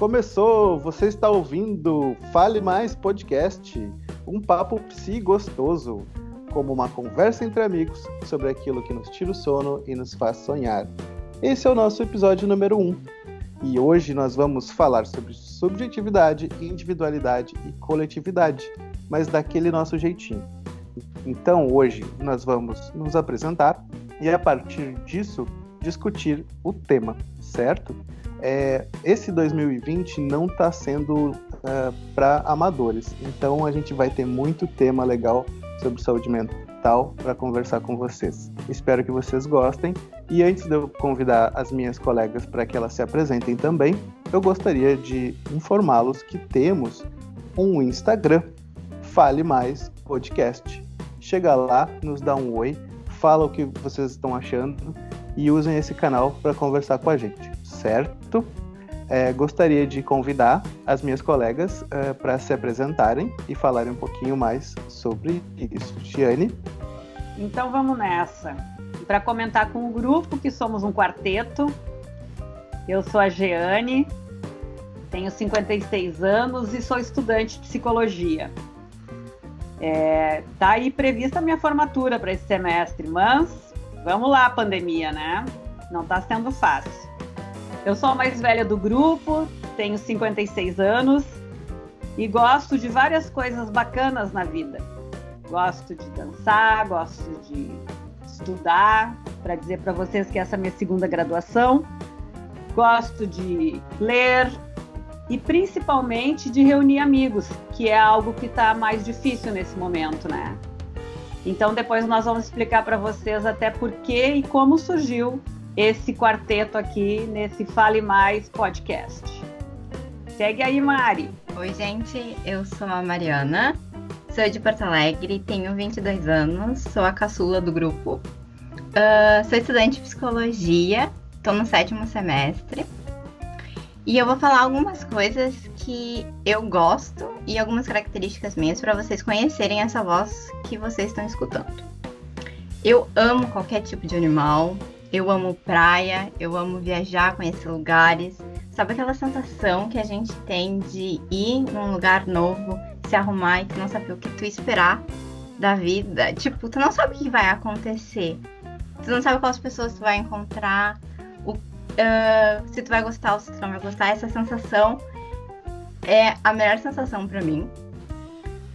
Começou, você está ouvindo Fale Mais Podcast, um papo psi gostoso, como uma conversa entre amigos sobre aquilo que nos tira o sono e nos faz sonhar. Esse é o nosso episódio número 1. Um, e hoje nós vamos falar sobre subjetividade, individualidade e coletividade, mas daquele nosso jeitinho. Então hoje nós vamos nos apresentar e a partir disso discutir o tema, certo? É, esse 2020 não está sendo é, para amadores, então a gente vai ter muito tema legal sobre saúde mental para conversar com vocês. Espero que vocês gostem. E antes de eu convidar as minhas colegas para que elas se apresentem também, eu gostaria de informá-los que temos um Instagram, Fale Mais Podcast. Chega lá, nos dá um oi, fala o que vocês estão achando e usem esse canal para conversar com a gente, certo? É, gostaria de convidar as minhas colegas é, para se apresentarem e falarem um pouquinho mais sobre isso. Giane? Então vamos nessa. Para comentar com o grupo, que somos um quarteto, eu sou a Jeane, tenho 56 anos e sou estudante de psicologia. É, tá aí prevista a minha formatura para esse semestre, mas vamos lá, pandemia, né? Não está sendo fácil. Eu sou a mais velha do grupo, tenho 56 anos e gosto de várias coisas bacanas na vida. Gosto de dançar, gosto de estudar, para dizer para vocês que essa é a minha segunda graduação. Gosto de ler, e principalmente de reunir amigos, que é algo que está mais difícil nesse momento, né? Então depois nós vamos explicar para vocês até por que e como surgiu esse quarteto aqui nesse Fale Mais podcast. Segue aí, Mari. Oi, gente, eu sou a Mariana, sou de Porto Alegre, tenho 22 anos, sou a caçula do grupo. Uh, sou estudante de psicologia, estou no sétimo semestre. E eu vou falar algumas coisas que eu gosto e algumas características minhas para vocês conhecerem essa voz que vocês estão escutando. Eu amo qualquer tipo de animal, eu amo praia, eu amo viajar, conhecer lugares. Sabe aquela sensação que a gente tem de ir num lugar novo, se arrumar e tu não saber o que tu esperar da vida? Tipo, tu não sabe o que vai acontecer. Tu não sabe quais pessoas tu vai encontrar, o uh, se tu vai gostar ou se tu não vai gostar, essa sensação é a melhor sensação para mim.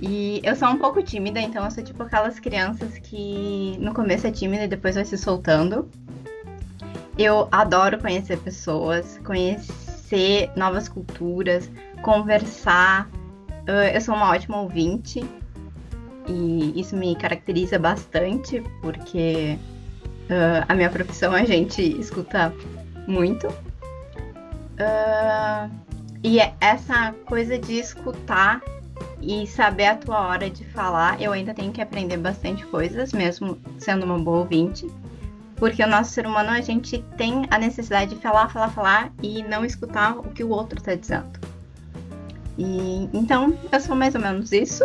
E eu sou um pouco tímida, então eu sou tipo aquelas crianças que no começo é tímida e depois vai se soltando. Eu adoro conhecer pessoas, conhecer novas culturas, conversar. Uh, eu sou uma ótima ouvinte e isso me caracteriza bastante porque uh, a minha profissão a gente escuta muito. Uh, e é essa coisa de escutar e saber a tua hora de falar, eu ainda tenho que aprender bastante coisas, mesmo sendo uma boa ouvinte. Porque o nosso ser humano, a gente tem a necessidade de falar, falar, falar e não escutar o que o outro está dizendo. E então, eu sou mais ou menos isso.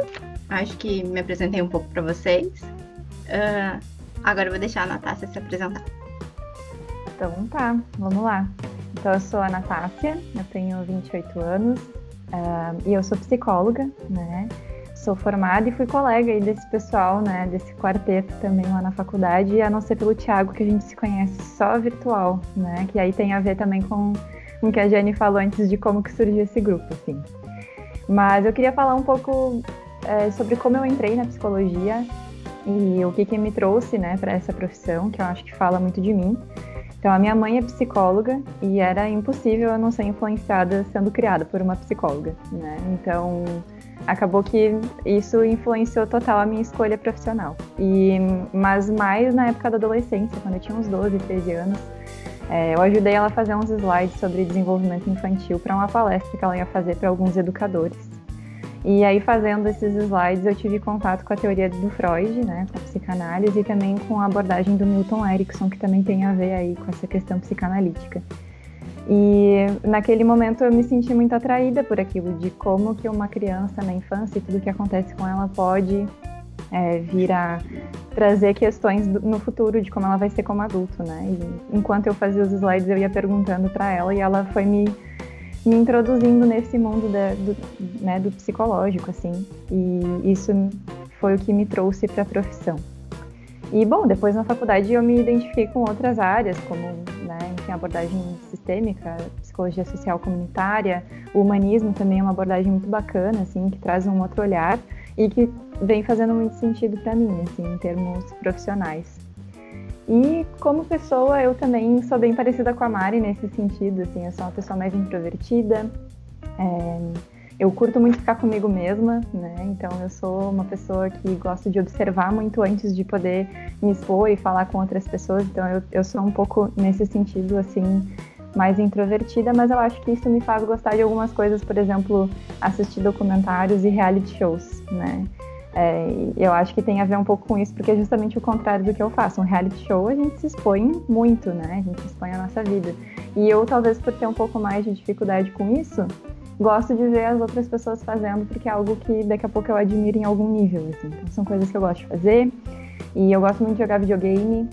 Acho que me apresentei um pouco para vocês. Uh, agora eu vou deixar a Natácia se apresentar. Então tá, vamos lá. Então eu sou a Natácia, eu tenho 28 anos uh, e eu sou psicóloga, né? Sou formada e fui colega aí desse pessoal, né? Desse quarteto também lá na faculdade, a não ser pelo Thiago, que a gente se conhece só virtual, né? Que aí tem a ver também com o que a Jenny falou antes de como que surgiu esse grupo, assim. Mas eu queria falar um pouco é, sobre como eu entrei na psicologia e o que, que me trouxe, né, para essa profissão, que eu acho que fala muito de mim. Então, a minha mãe é psicóloga e era impossível eu não ser influenciada sendo criada por uma psicóloga, né? Então, acabou que isso influenciou total a minha escolha profissional. E, mas mais na época da adolescência, quando eu tinha uns 12, 13 anos, é, eu ajudei ela a fazer uns slides sobre desenvolvimento infantil para uma palestra que ela ia fazer para alguns educadores. E aí, fazendo esses slides, eu tive contato com a teoria do Freud, né, com a psicanálise, e também com a abordagem do Milton Erickson, que também tem a ver aí com essa questão psicanalítica. E naquele momento eu me senti muito atraída por aquilo, de como que uma criança na infância e tudo que acontece com ela pode é, vir a trazer questões no futuro de como ela vai ser como adulto, né? E enquanto eu fazia os slides, eu ia perguntando para ela e ela foi me me introduzindo nesse mundo da, do, né, do psicológico, assim, e isso foi o que me trouxe para a profissão. E, bom, depois na faculdade eu me identifiquei com outras áreas, como, né, enfim, abordagem sistêmica, psicologia social comunitária, o humanismo também é uma abordagem muito bacana, assim, que traz um outro olhar e que vem fazendo muito sentido para mim, assim, em termos profissionais. E como pessoa, eu também sou bem parecida com a Mari nesse sentido, assim, eu sou uma pessoa mais introvertida, é, eu curto muito ficar comigo mesma, né? Então eu sou uma pessoa que gosto de observar muito antes de poder me expor e falar com outras pessoas. Então eu, eu sou um pouco nesse sentido assim mais introvertida, mas eu acho que isso me faz gostar de algumas coisas, por exemplo, assistir documentários e reality shows, né? É, eu acho que tem a ver um pouco com isso, porque é justamente o contrário do que eu faço. Um reality show a gente se expõe muito, né? A gente expõe a nossa vida. E eu, talvez por ter um pouco mais de dificuldade com isso, gosto de ver as outras pessoas fazendo, porque é algo que daqui a pouco eu admiro em algum nível, assim. Então, são coisas que eu gosto de fazer. E eu gosto muito de jogar videogame,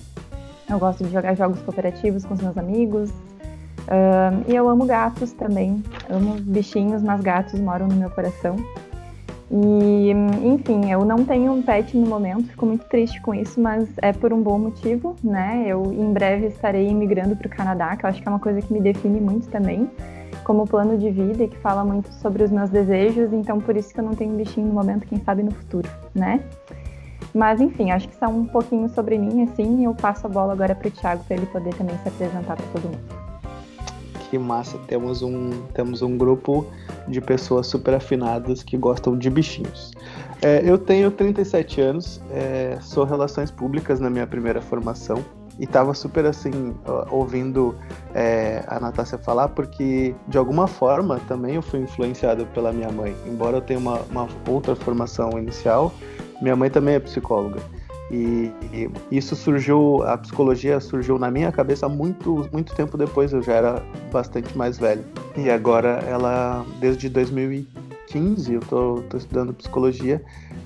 eu gosto de jogar jogos cooperativos com os meus amigos. Uh, e eu amo gatos também. Amo bichinhos, mas gatos moram no meu coração. E, enfim, eu não tenho um pet no momento, fico muito triste com isso, mas é por um bom motivo, né? Eu em breve estarei imigrando para o Canadá, que eu acho que é uma coisa que me define muito também como plano de vida e que fala muito sobre os meus desejos, então por isso que eu não tenho bichinho no momento, quem sabe no futuro, né? Mas enfim, acho que são um pouquinho sobre mim, assim, e eu passo a bola agora para o Thiago para ele poder também se apresentar para todo mundo. Que massa, temos um, temos um grupo de pessoas super afinadas que gostam de bichinhos. É, eu tenho 37 anos, é, sou relações públicas na minha primeira formação, e tava super assim, ouvindo é, a Natácia falar, porque de alguma forma também eu fui influenciado pela minha mãe. Embora eu tenha uma, uma outra formação inicial, minha mãe também é psicóloga. E, e, isso surgiu, a psicologia surgiu na minha cabeça muito, muito tempo depois, eu já era bastante mais velho. E agora ela, desde 2015, eu tô, tô estudando psicologia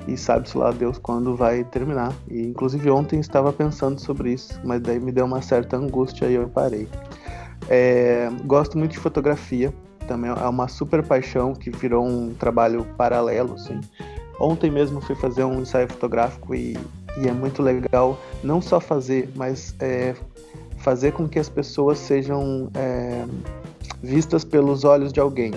e sabe-se lá Deus quando vai terminar. E inclusive ontem estava pensando sobre isso, mas daí me deu uma certa angústia e eu parei. É, gosto muito de fotografia, também é uma super paixão que virou um trabalho paralelo. Assim. Ontem mesmo fui fazer um ensaio fotográfico e, e é muito legal não só fazer, mas é, fazer com que as pessoas sejam é, vistas pelos olhos de alguém.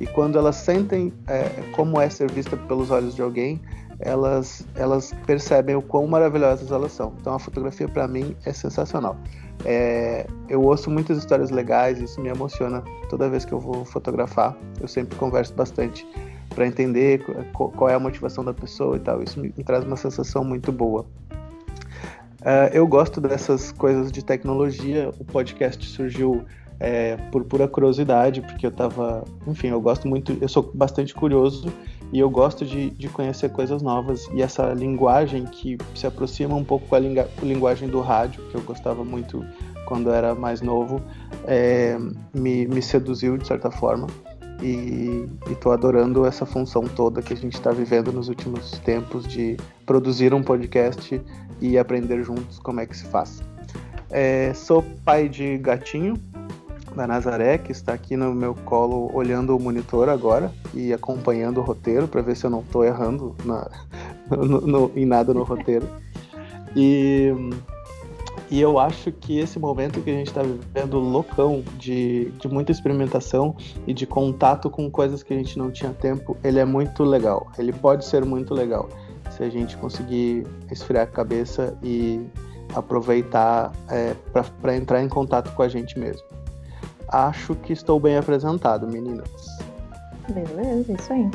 E quando elas sentem é, como é ser vista pelos olhos de alguém, elas, elas percebem o quão maravilhosas elas são. Então a fotografia para mim é sensacional. É, eu ouço muitas histórias legais, isso me emociona toda vez que eu vou fotografar. Eu sempre converso bastante para entender qual é a motivação da pessoa e tal. Isso me, me traz uma sensação muito boa. Uh, eu gosto dessas coisas de tecnologia. O podcast surgiu é, por pura curiosidade, porque eu tava. Enfim, eu gosto muito, eu sou bastante curioso e eu gosto de, de conhecer coisas novas. E essa linguagem que se aproxima um pouco com a lingu linguagem do rádio, que eu gostava muito quando era mais novo, é, me, me seduziu de certa forma. E estou adorando essa função toda que a gente está vivendo nos últimos tempos de produzir um podcast e aprender juntos como é que se faz. É, sou pai de gatinho, da Nazaré, que está aqui no meu colo olhando o monitor agora e acompanhando o roteiro para ver se eu não estou errando na, no, no, em nada no roteiro. E, e eu acho que esse momento que a gente está vivendo loucão de, de muita experimentação e de contato com coisas que a gente não tinha tempo, ele é muito legal. Ele pode ser muito legal se a gente conseguir esfriar a cabeça e aproveitar é, para entrar em contato com a gente mesmo. Acho que estou bem apresentado, meninas. Beleza, isso aí.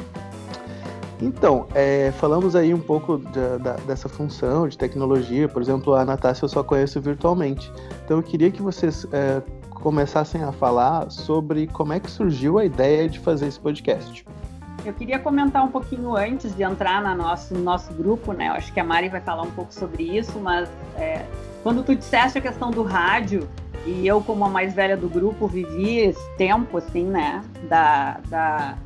Então, é, falamos aí um pouco da, da, dessa função de tecnologia. Por exemplo, a Natácia eu só conheço virtualmente. Então, eu queria que vocês é, começassem a falar sobre como é que surgiu a ideia de fazer esse podcast. Eu queria comentar um pouquinho antes de entrar no nosso, no nosso grupo, né? Eu acho que a Mari vai falar um pouco sobre isso, mas é, quando tu disseste a questão do rádio, e eu, como a mais velha do grupo, vivi esse tempo, assim, né? Da, da,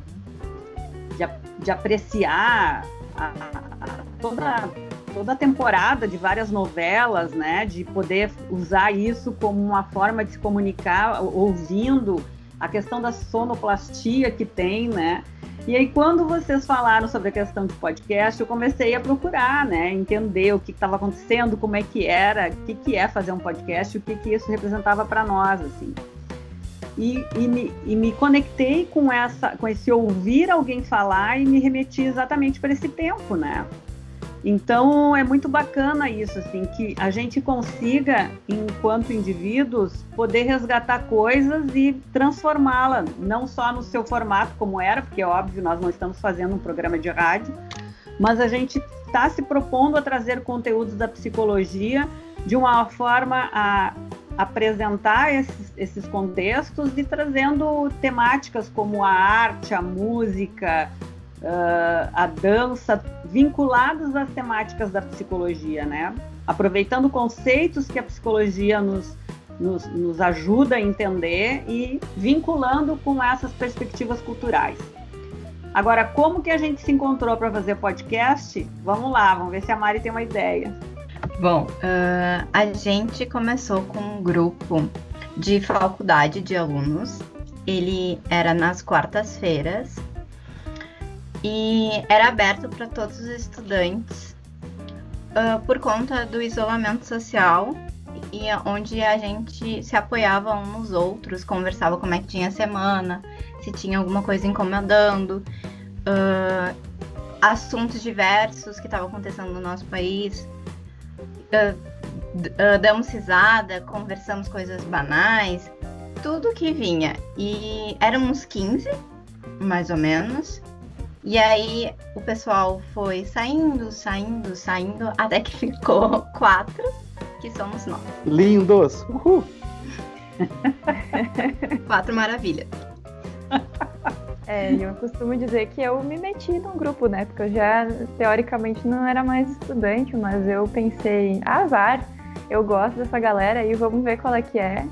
de, de apreciar a, a, toda, toda a temporada de várias novelas, né? De poder usar isso como uma forma de se comunicar, ouvindo a questão da sonoplastia que tem, né? E aí, quando vocês falaram sobre a questão de podcast, eu comecei a procurar, né? Entender o que estava acontecendo, como é que era, o que, que é fazer um podcast, o que, que isso representava para nós, assim. E, e, me, e, me, conectei com, essa, com esse ouvir alguém falar e me remeti exatamente para esse tempo, né? Então é muito bacana isso, assim, que a gente consiga, enquanto indivíduos, poder resgatar coisas e transformá-la, não só no seu formato como era, porque é óbvio, nós não estamos fazendo um programa de rádio, mas a gente está se propondo a trazer conteúdos da psicologia de uma forma a apresentar esses, esses contextos e trazendo temáticas como a arte, a música, uh, a dança, vinculados às temáticas da psicologia, né? Aproveitando conceitos que a psicologia nos, nos, nos ajuda a entender e vinculando com essas perspectivas culturais. Agora, como que a gente se encontrou para fazer podcast? Vamos lá, vamos ver se a Mari tem uma ideia. Bom, uh, a gente começou com um grupo de faculdade de alunos. Ele era nas quartas-feiras e era aberto para todos os estudantes uh, por conta do isolamento social e onde a gente se apoiava uns nos outros, conversava como é que tinha a semana, se tinha alguma coisa incomodando, uh, assuntos diversos que estavam acontecendo no nosso país. Uh, damos risada, conversamos coisas banais, tudo que vinha. E éramos 15, mais ou menos. E aí o pessoal foi saindo, saindo, saindo, até que ficou quatro, que somos nós. Lindos! Uhul! quatro maravilhas. É, eu costumo dizer que eu me meti num grupo, né? Porque eu já, teoricamente, não era mais estudante, mas eu pensei, ah, azar, eu gosto dessa galera aí, vamos ver qual é que é.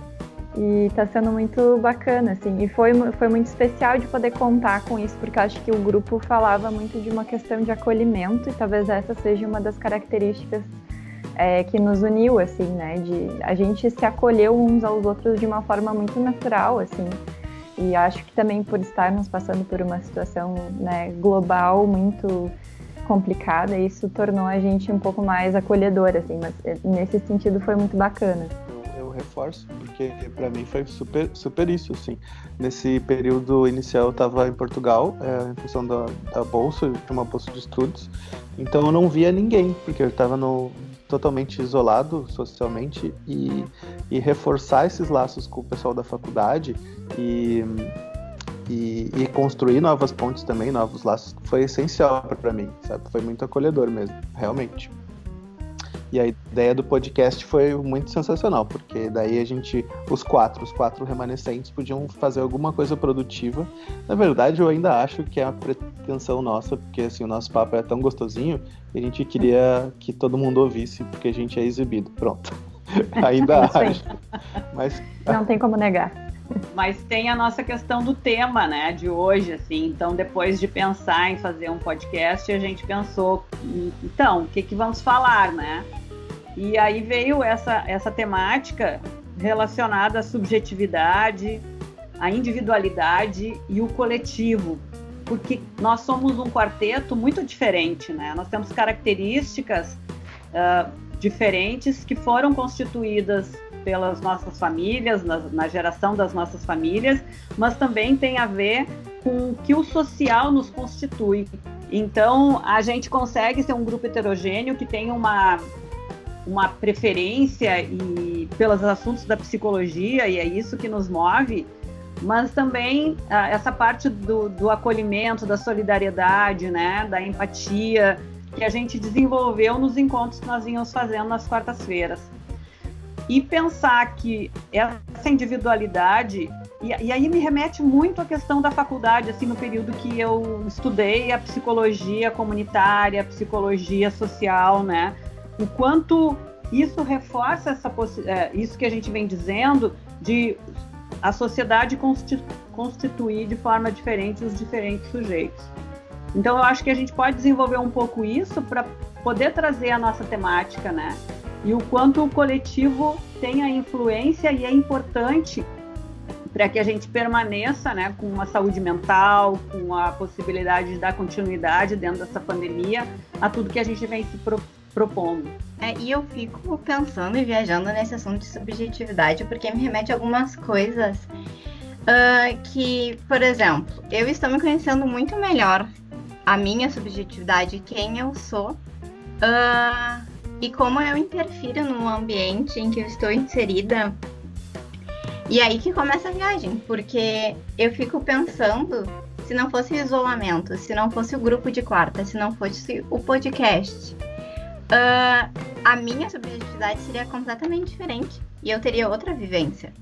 E tá sendo muito bacana, assim. E foi, foi muito especial de poder contar com isso, porque acho que o grupo falava muito de uma questão de acolhimento, e talvez essa seja uma das características é, que nos uniu, assim, né? De a gente se acolheu uns aos outros de uma forma muito natural, assim. E acho que também por estarmos passando por uma situação né, global muito complicada, isso tornou a gente um pouco mais acolhedor, assim. Mas é, nesse sentido foi muito bacana reforço, porque para mim foi super, super isso, assim. Nesse período inicial eu estava em Portugal, é, em função da, da bolsa, de uma bolsa de estudos, então eu não via ninguém, porque eu estava totalmente isolado socialmente e, e reforçar esses laços com o pessoal da faculdade e e, e, construir novas pontes também, novos laços, foi essencial para mim, sabe? Foi muito acolhedor mesmo, realmente. E a ideia do podcast foi muito sensacional, porque daí a gente, os quatro, os quatro remanescentes podiam fazer alguma coisa produtiva. Na verdade, eu ainda acho que é uma pretensão nossa, porque assim, o nosso papo é tão gostosinho que a gente queria que todo mundo ouvisse, porque a gente é exibido. Pronto. ainda acho. Mas não tem como negar. Mas tem a nossa questão do tema, né, de hoje, assim. Então, depois de pensar em fazer um podcast, a gente pensou, então, o que que vamos falar, né? E aí veio essa, essa temática relacionada à subjetividade, à individualidade e o coletivo, porque nós somos um quarteto muito diferente, né? Nós temos características uh, diferentes que foram constituídas pelas nossas famílias, na, na, geração das nossas famílias, mas também tem a ver com o que o social nos constitui. Então, a gente consegue ser um grupo heterogêneo que tem uma uma preferência e pelos assuntos da psicologia e é isso que nos move, mas também ah, essa parte do, do acolhimento, da solidariedade, né, da empatia que a gente desenvolveu nos encontros que nós íamos fazendo nas quartas-feiras. E pensar que essa individualidade e, e, aí me remete muito à questão da faculdade, assim, no período que eu estudei a psicologia comunitária, a psicologia social, né? O quanto isso reforça essa é, isso que a gente vem dizendo de a sociedade constituir de forma diferente os diferentes sujeitos. Então eu acho que a gente pode desenvolver um pouco isso para poder trazer a nossa temática, né? E o quanto o coletivo tem a influência e é importante para que a gente permaneça né, com uma saúde mental, com a possibilidade de dar continuidade dentro dessa pandemia a tudo que a gente vem se pro, propondo. É, e eu fico pensando e viajando nesse assunto de subjetividade, porque me remete a algumas coisas uh, que, por exemplo, eu estou me conhecendo muito melhor a minha subjetividade, quem eu sou, uh, e como eu interfiro no ambiente em que eu estou inserida e aí que começa a viagem, porque eu fico pensando se não fosse o isolamento, se não fosse o grupo de quarta, se não fosse o podcast, uh, a minha subjetividade seria completamente diferente e eu teria outra vivência.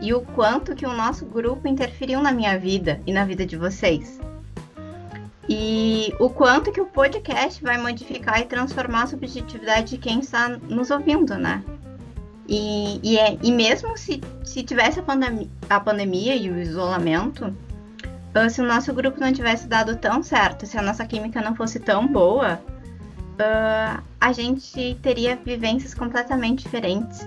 E o quanto que o nosso grupo interferiu na minha vida e na vida de vocês. E o quanto que o podcast vai modificar e transformar a subjetividade de quem está nos ouvindo, né? E, e, é, e mesmo se, se tivesse a, pandemia, a pandemia e o isolamento, uh, se o nosso grupo não tivesse dado tão certo, se a nossa química não fosse tão boa, uh, a gente teria vivências completamente diferentes.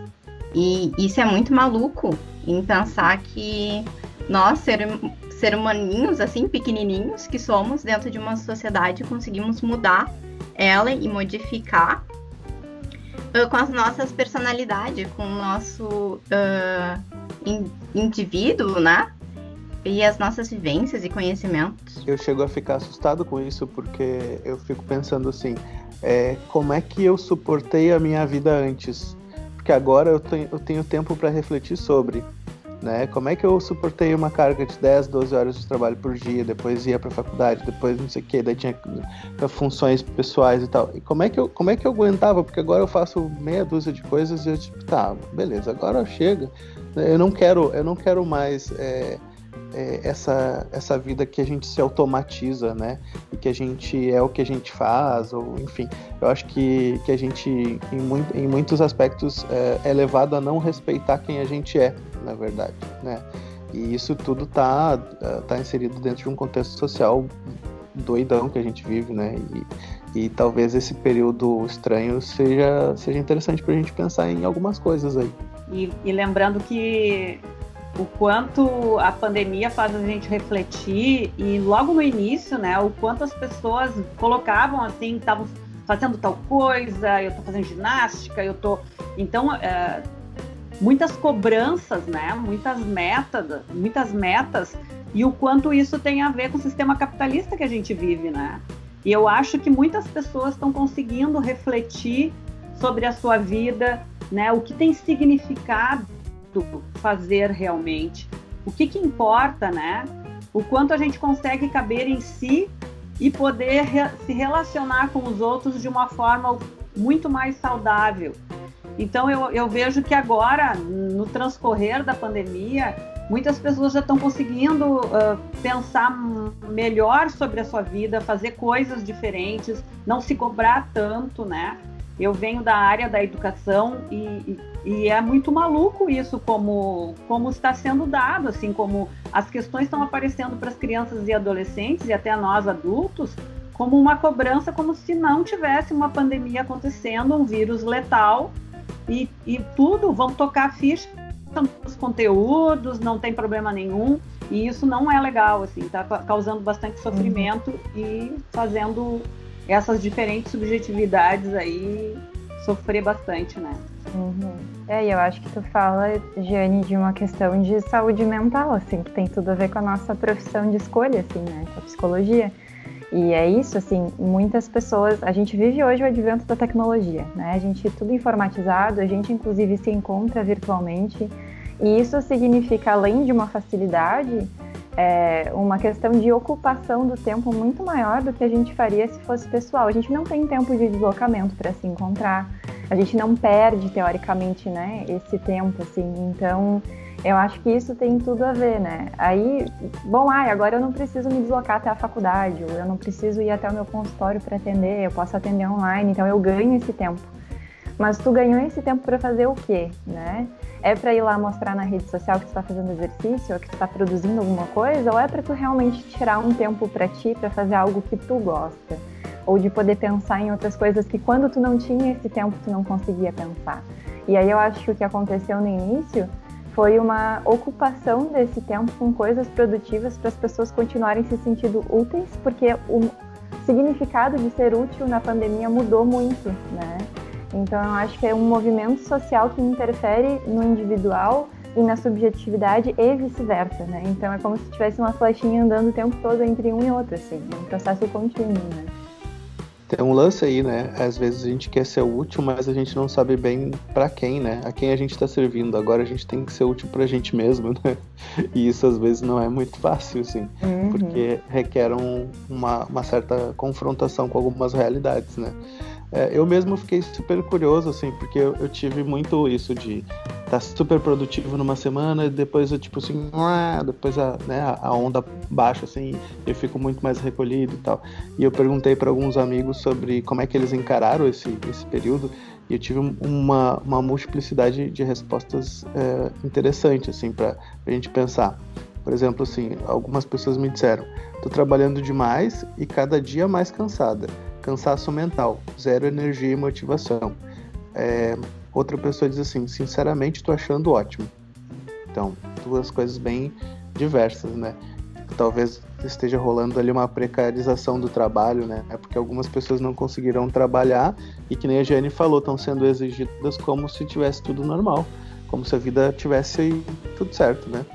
E isso é muito maluco em pensar que nós, ser, ser humaninhos, assim, pequenininhos que somos, dentro de uma sociedade, conseguimos mudar ela e modificar com as nossas personalidades, com o nosso uh, in, indivíduo, né? E as nossas vivências e conhecimentos. Eu chego a ficar assustado com isso porque eu fico pensando assim, é, como é que eu suportei a minha vida antes? Porque agora eu tenho, eu tenho tempo para refletir sobre né? Como é que eu suportei uma carga de 10, 12 horas de trabalho por dia, depois ia para faculdade, depois não sei o que, daí tinha funções pessoais e tal. E como é que eu, como é que eu aguentava? Porque agora eu faço meia dúzia de coisas e eu tipo, tá, beleza, agora chega. Eu não quero, eu não quero mais é, é, essa, essa vida que a gente se automatiza, né? E que a gente é o que a gente faz, ou enfim. Eu acho que, que a gente, em, muito, em muitos aspectos, é, é levado a não respeitar quem a gente é, na verdade, né? E isso tudo tá, é, tá inserido dentro de um contexto social doidão que a gente vive, né? E, e talvez esse período estranho seja, seja interessante para a gente pensar em algumas coisas aí. E, e lembrando que o quanto a pandemia faz a gente refletir e logo no início, né, o quanto as pessoas colocavam assim, estavam fazendo tal coisa, eu tô fazendo ginástica, eu tô, então é, muitas cobranças, né, muitas metas, muitas metas e o quanto isso tem a ver com o sistema capitalista que a gente vive, né? E eu acho que muitas pessoas estão conseguindo refletir sobre a sua vida, né, o que tem significado fazer realmente. O que, que importa, né? O quanto a gente consegue caber em si e poder re se relacionar com os outros de uma forma muito mais saudável. Então eu, eu vejo que agora, no transcorrer da pandemia, muitas pessoas já estão conseguindo uh, pensar melhor sobre a sua vida, fazer coisas diferentes, não se cobrar tanto, né? Eu venho da área da educação e, e é muito maluco isso como, como está sendo dado, assim, como as questões estão aparecendo para as crianças e adolescentes e até nós adultos como uma cobrança, como se não tivesse uma pandemia acontecendo, um vírus letal e, e tudo, vão tocar ficha os conteúdos, não tem problema nenhum. E isso não é legal, assim, tá causando bastante sofrimento uhum. e fazendo essas diferentes subjetividades aí sofrer bastante, né? Uhum. É, e eu acho que tu fala, Giane, de uma questão de saúde mental, assim, que tem tudo a ver com a nossa profissão de escolha, assim, né, com a psicologia. E é isso, assim, muitas pessoas. A gente vive hoje o advento da tecnologia, né? A gente tudo informatizado, a gente inclusive se encontra virtualmente. E isso significa, além de uma facilidade, é uma questão de ocupação do tempo muito maior do que a gente faria se fosse pessoal. A gente não tem tempo de deslocamento para se encontrar, a gente não perde teoricamente, né, esse tempo, assim. Então, eu acho que isso tem tudo a ver, né? Aí, bom, ai, agora eu não preciso me deslocar até a faculdade, ou eu não preciso ir até o meu consultório para atender, eu posso atender online, então eu ganho esse tempo. Mas tu ganhou esse tempo para fazer o quê, né? É para ir lá mostrar na rede social que tu está fazendo exercício, ou que tu está produzindo alguma coisa, ou é para tu realmente tirar um tempo para ti, para fazer algo que tu gosta? Ou de poder pensar em outras coisas que quando tu não tinha esse tempo tu não conseguia pensar. E aí eu acho que o que aconteceu no início foi uma ocupação desse tempo com coisas produtivas para as pessoas continuarem se sentindo úteis, porque o significado de ser útil na pandemia mudou muito, né? Então eu acho que é um movimento social que interfere no individual e na subjetividade e vice-versa, né? Então é como se tivesse uma flechinha andando o tempo todo entre um e outro, assim, um processo contínuo, né? Tem um lance aí, né? Às vezes a gente quer ser útil, mas a gente não sabe bem para quem, né? A quem a gente está servindo. Agora a gente tem que ser útil pra gente mesmo, né? E isso às vezes não é muito fácil, assim, uhum. porque requer um, uma, uma certa confrontação com algumas realidades, né? É, eu mesmo fiquei super curioso, assim, porque eu, eu tive muito isso de estar tá super produtivo numa semana e depois eu, tipo assim, depois a, né, a onda baixa, assim, eu fico muito mais recolhido e tal. E eu perguntei para alguns amigos sobre como é que eles encararam esse, esse período e eu tive uma, uma multiplicidade de respostas é, interessantes, assim, para a gente pensar. Por exemplo, assim, algumas pessoas me disseram: tô trabalhando demais e cada dia mais cansada cansaço mental, zero energia e motivação. É, outra pessoa diz assim, sinceramente estou achando ótimo. Então, duas coisas bem diversas, né? Talvez esteja rolando ali uma precarização do trabalho, né? É porque algumas pessoas não conseguirão trabalhar e que nem a Jane falou, estão sendo exigidas como se tivesse tudo normal, como se a vida tivesse tudo certo, né?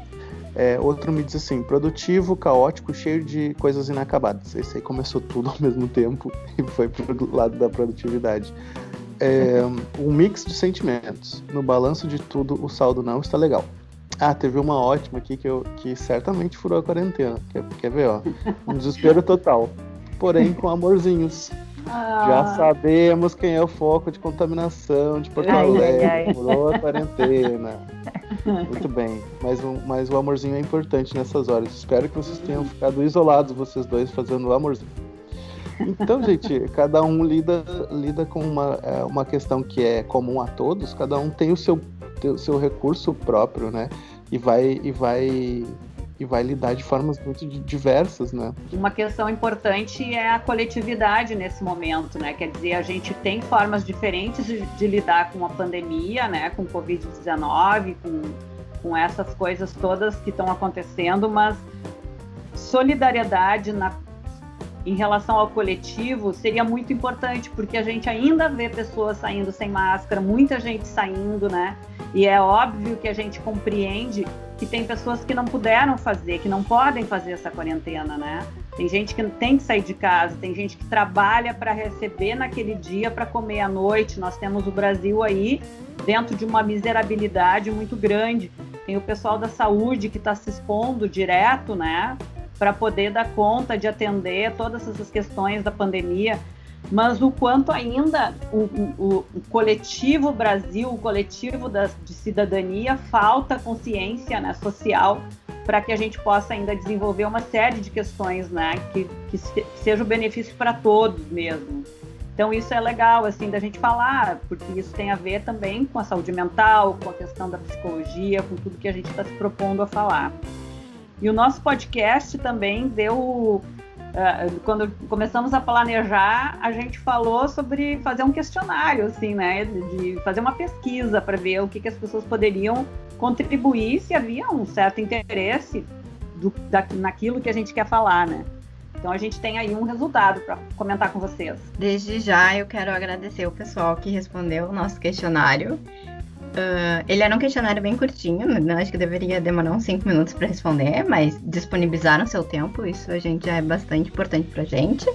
É, outro me diz assim, produtivo, caótico, cheio de coisas inacabadas. Esse aí começou tudo ao mesmo tempo e foi pro lado da produtividade. É, um mix de sentimentos. No balanço de tudo, o saldo não está legal. Ah, teve uma ótima aqui que, eu, que certamente furou a quarentena. Quer, quer ver, ó? Um desespero total. Porém, com amorzinhos. Ah. Já sabemos quem é o foco de contaminação de Porto Alegre. Furou a quarentena. Muito bem. Mas, um, mas o amorzinho é importante nessas horas. Espero que vocês tenham ficado isolados, vocês dois, fazendo o amorzinho. Então, gente, cada um lida, lida com uma, é, uma questão que é comum a todos, cada um tem o seu, seu recurso próprio, né? E vai, e vai e vai lidar de formas muito diversas, né? Uma questão importante é a coletividade nesse momento, né? Quer dizer, a gente tem formas diferentes de, de lidar com a pandemia, né? Com Covid-19, com, com essas coisas todas que estão acontecendo, mas solidariedade na, em relação ao coletivo seria muito importante, porque a gente ainda vê pessoas saindo sem máscara, muita gente saindo, né? E é óbvio que a gente compreende que tem pessoas que não puderam fazer, que não podem fazer essa quarentena, né? Tem gente que tem que sair de casa, tem gente que trabalha para receber naquele dia para comer à noite. Nós temos o Brasil aí dentro de uma miserabilidade muito grande. Tem o pessoal da saúde que está se expondo direto, né? Para poder dar conta de atender todas essas questões da pandemia mas o quanto ainda o, o, o coletivo Brasil, o coletivo da, de cidadania, falta consciência né, social para que a gente possa ainda desenvolver uma série de questões né, que, que, que seja o benefício para todos mesmo. Então isso é legal assim da gente falar, porque isso tem a ver também com a saúde mental, com a questão da psicologia, com tudo que a gente está se propondo a falar. E o nosso podcast também deu ah, quando começamos a planejar, a gente falou sobre fazer um questionário, assim, né? De fazer uma pesquisa para ver o que, que as pessoas poderiam contribuir se havia um certo interesse do, da, naquilo que a gente quer falar, né? Então a gente tem aí um resultado para comentar com vocês. Desde já eu quero agradecer o pessoal que respondeu o nosso questionário. Uh, ele era um questionário bem curtinho, né? acho que deveria demorar uns 5 minutos para responder, mas disponibilizaram seu tempo, isso a gente é bastante importante pra gente.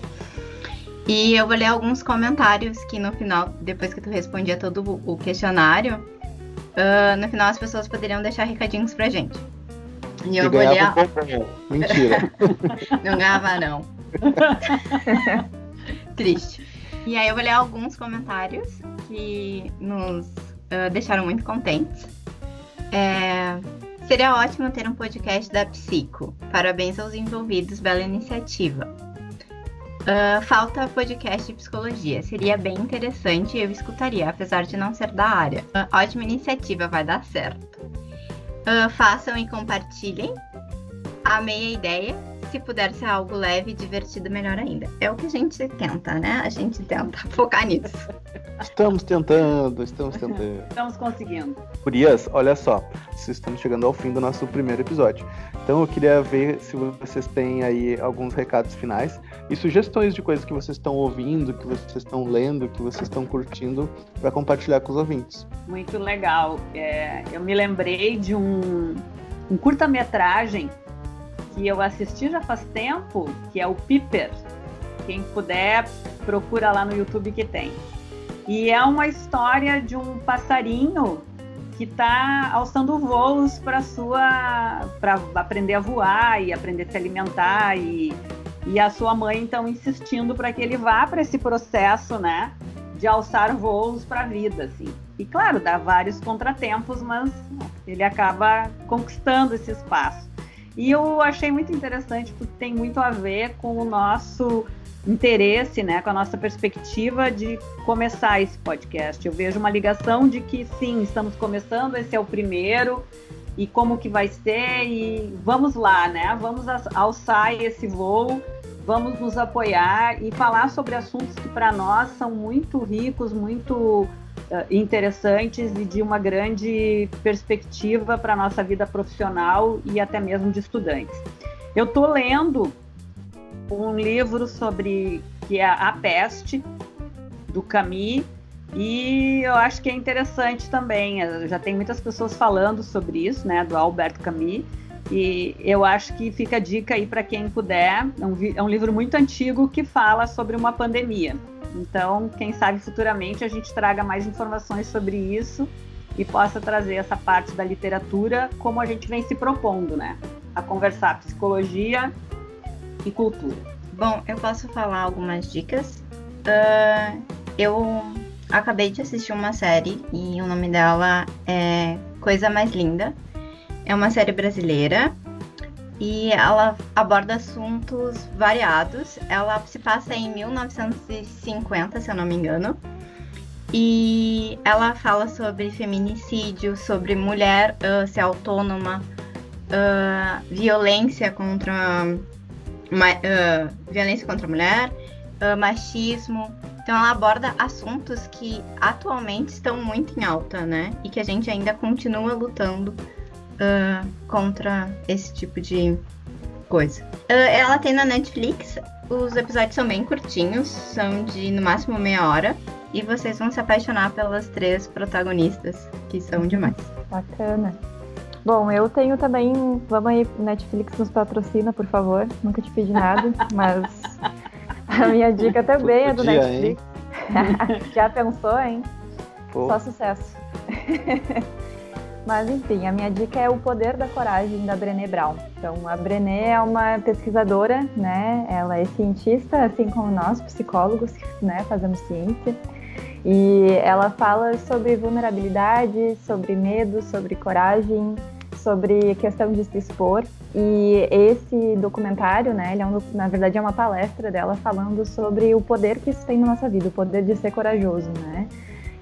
E eu vou ler alguns comentários que no final, depois que tu respondia todo o questionário, uh, no final as pessoas poderiam deixar recadinhos pra gente. E eu vou ler. Mentira. não ganhava, não. Triste. E aí eu vou ler alguns comentários que nos uh, deixaram muito contentes. É, seria ótimo ter um podcast da Psico. Parabéns aos envolvidos, bela iniciativa. Uh, falta podcast de psicologia. Seria bem interessante e eu escutaria, apesar de não ser da área. Uh, ótima iniciativa, vai dar certo. Uh, façam e compartilhem. Amei a ideia. Se puder ser algo leve e divertido, melhor ainda. É o que a gente tenta, né? A gente tenta focar nisso. Estamos tentando, estamos tentando. Estamos conseguindo. Gurias, olha só, estamos chegando ao fim do nosso primeiro episódio. Então eu queria ver se vocês têm aí alguns recados finais e sugestões de coisas que vocês estão ouvindo, que vocês estão lendo, que vocês estão curtindo para compartilhar com os ouvintes. Muito legal. É, eu me lembrei de um, um curta-metragem que eu assisti já faz tempo, que é o Piper. Quem puder, procura lá no YouTube que tem. E é uma história de um passarinho que está alçando voos para sua para aprender a voar e aprender a se alimentar e, e a sua mãe então insistindo para que ele vá para esse processo, né, de alçar voos para a vida, assim. E claro, dá vários contratempos, mas ele acaba conquistando esse espaço. E eu achei muito interessante porque tem muito a ver com o nosso interesse, né, com a nossa perspectiva de começar esse podcast. Eu vejo uma ligação de que sim, estamos começando, esse é o primeiro e como que vai ser e vamos lá, né? Vamos alçar esse voo, vamos nos apoiar e falar sobre assuntos que para nós são muito ricos, muito interessantes e de uma grande perspectiva para nossa vida profissional e até mesmo de estudantes. Eu estou lendo um livro sobre que é a peste do Camus e eu acho que é interessante também. Já tem muitas pessoas falando sobre isso, né, do Albert Camus. E eu acho que fica a dica aí para quem puder. É um, é um livro muito antigo que fala sobre uma pandemia. Então, quem sabe futuramente a gente traga mais informações sobre isso e possa trazer essa parte da literatura como a gente vem se propondo, né? A conversar psicologia e cultura. Bom, eu posso falar algumas dicas. Uh, eu acabei de assistir uma série e o nome dela é Coisa Mais Linda. É uma série brasileira e ela aborda assuntos variados. Ela se passa em 1950, se eu não me engano. E ela fala sobre feminicídio, sobre mulher uh, ser autônoma, uh, violência contra uh, violência contra a mulher, machismo. Então ela aborda assuntos que atualmente estão muito em alta, né? E que a gente ainda continua lutando uh, contra esse tipo de coisa. ela tem na Netflix, os episódios são bem curtinhos, são de no máximo meia hora. E vocês vão se apaixonar pelas três protagonistas, que são demais. Bacana. Bom, eu tenho também. Vamos aí, Netflix nos patrocina, por favor. Nunca te pedi nada, mas a minha dica também é do Podia, Netflix. Já pensou, hein? Pô. Só sucesso. Mas enfim, a minha dica é o poder da coragem da Brené Brown. Então, a Brené é uma pesquisadora, né? Ela é cientista, assim como nós, psicólogos, né? Fazemos ciência. E ela fala sobre vulnerabilidade, sobre medo, sobre coragem, sobre questão de se expor. E esse documentário, né, ele é um, na verdade é uma palestra dela falando sobre o poder que isso tem na nossa vida, o poder de ser corajoso, né?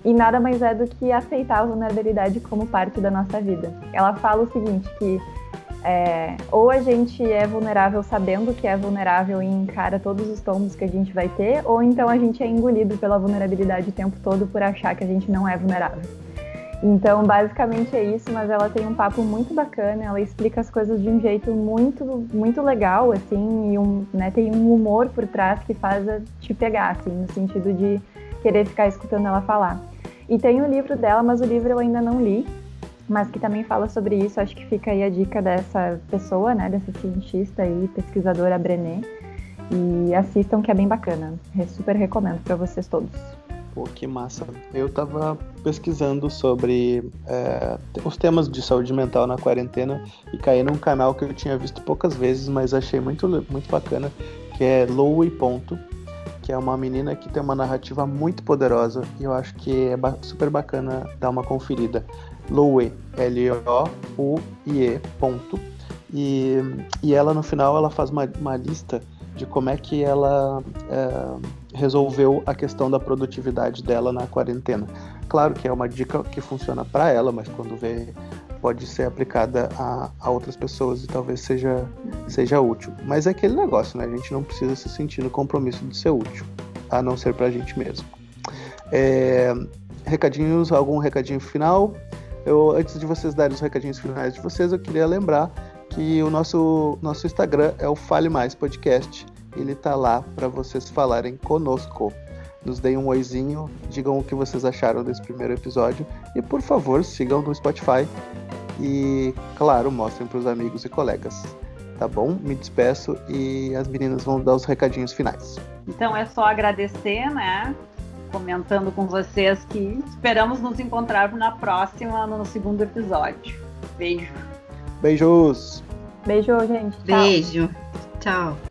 E nada mais é do que aceitar a vulnerabilidade como parte da nossa vida. Ela fala o seguinte, que é, ou a gente é vulnerável sabendo que é vulnerável e encara todos os tombos que a gente vai ter, ou então a gente é engolido pela vulnerabilidade o tempo todo por achar que a gente não é vulnerável. Então, basicamente é isso, mas ela tem um papo muito bacana, ela explica as coisas de um jeito muito, muito legal, assim, e um, né, tem um humor por trás que faz te pegar, assim, no sentido de querer ficar escutando ela falar. E tem o livro dela, mas o livro eu ainda não li, mas que também fala sobre isso. Acho que fica aí a dica dessa pessoa, né, dessa cientista e pesquisadora Brené. E assistam que é bem bacana. Super recomendo para vocês todos. Pô, que massa. Eu tava pesquisando sobre é, os temas de saúde mental na quarentena e caí num canal que eu tinha visto poucas vezes, mas achei muito, muito bacana, que é Lowe Ponto, que é uma menina que tem uma narrativa muito poderosa e eu acho que é super bacana dar uma conferida. Loue, L-O-U-I-E, ponto. E, e ela, no final, ela faz uma, uma lista de como é que ela é, resolveu a questão da produtividade dela na quarentena. Claro que é uma dica que funciona para ela, mas quando vê pode ser aplicada a, a, outras pessoas e talvez seja, seja útil. Mas é aquele negócio, né? A gente não precisa se sentir no compromisso de ser útil, a não ser para a gente mesmo. É, recadinhos, algum recadinho final? Eu, antes de vocês darem os recadinhos finais de vocês, eu queria lembrar que o nosso, nosso Instagram é o Fale Mais Podcast. Ele tá lá para vocês falarem conosco. Nos deem um oizinho, digam o que vocês acharam desse primeiro episódio e, por favor, sigam no Spotify e, claro, mostrem para os amigos e colegas. Tá bom? Me despeço e as meninas vão dar os recadinhos finais. Então é só agradecer, né? Comentando com vocês que esperamos nos encontrar na próxima, no segundo episódio. Beijo. Beijos! Beijo, gente. Tchau. Beijo. Tchau.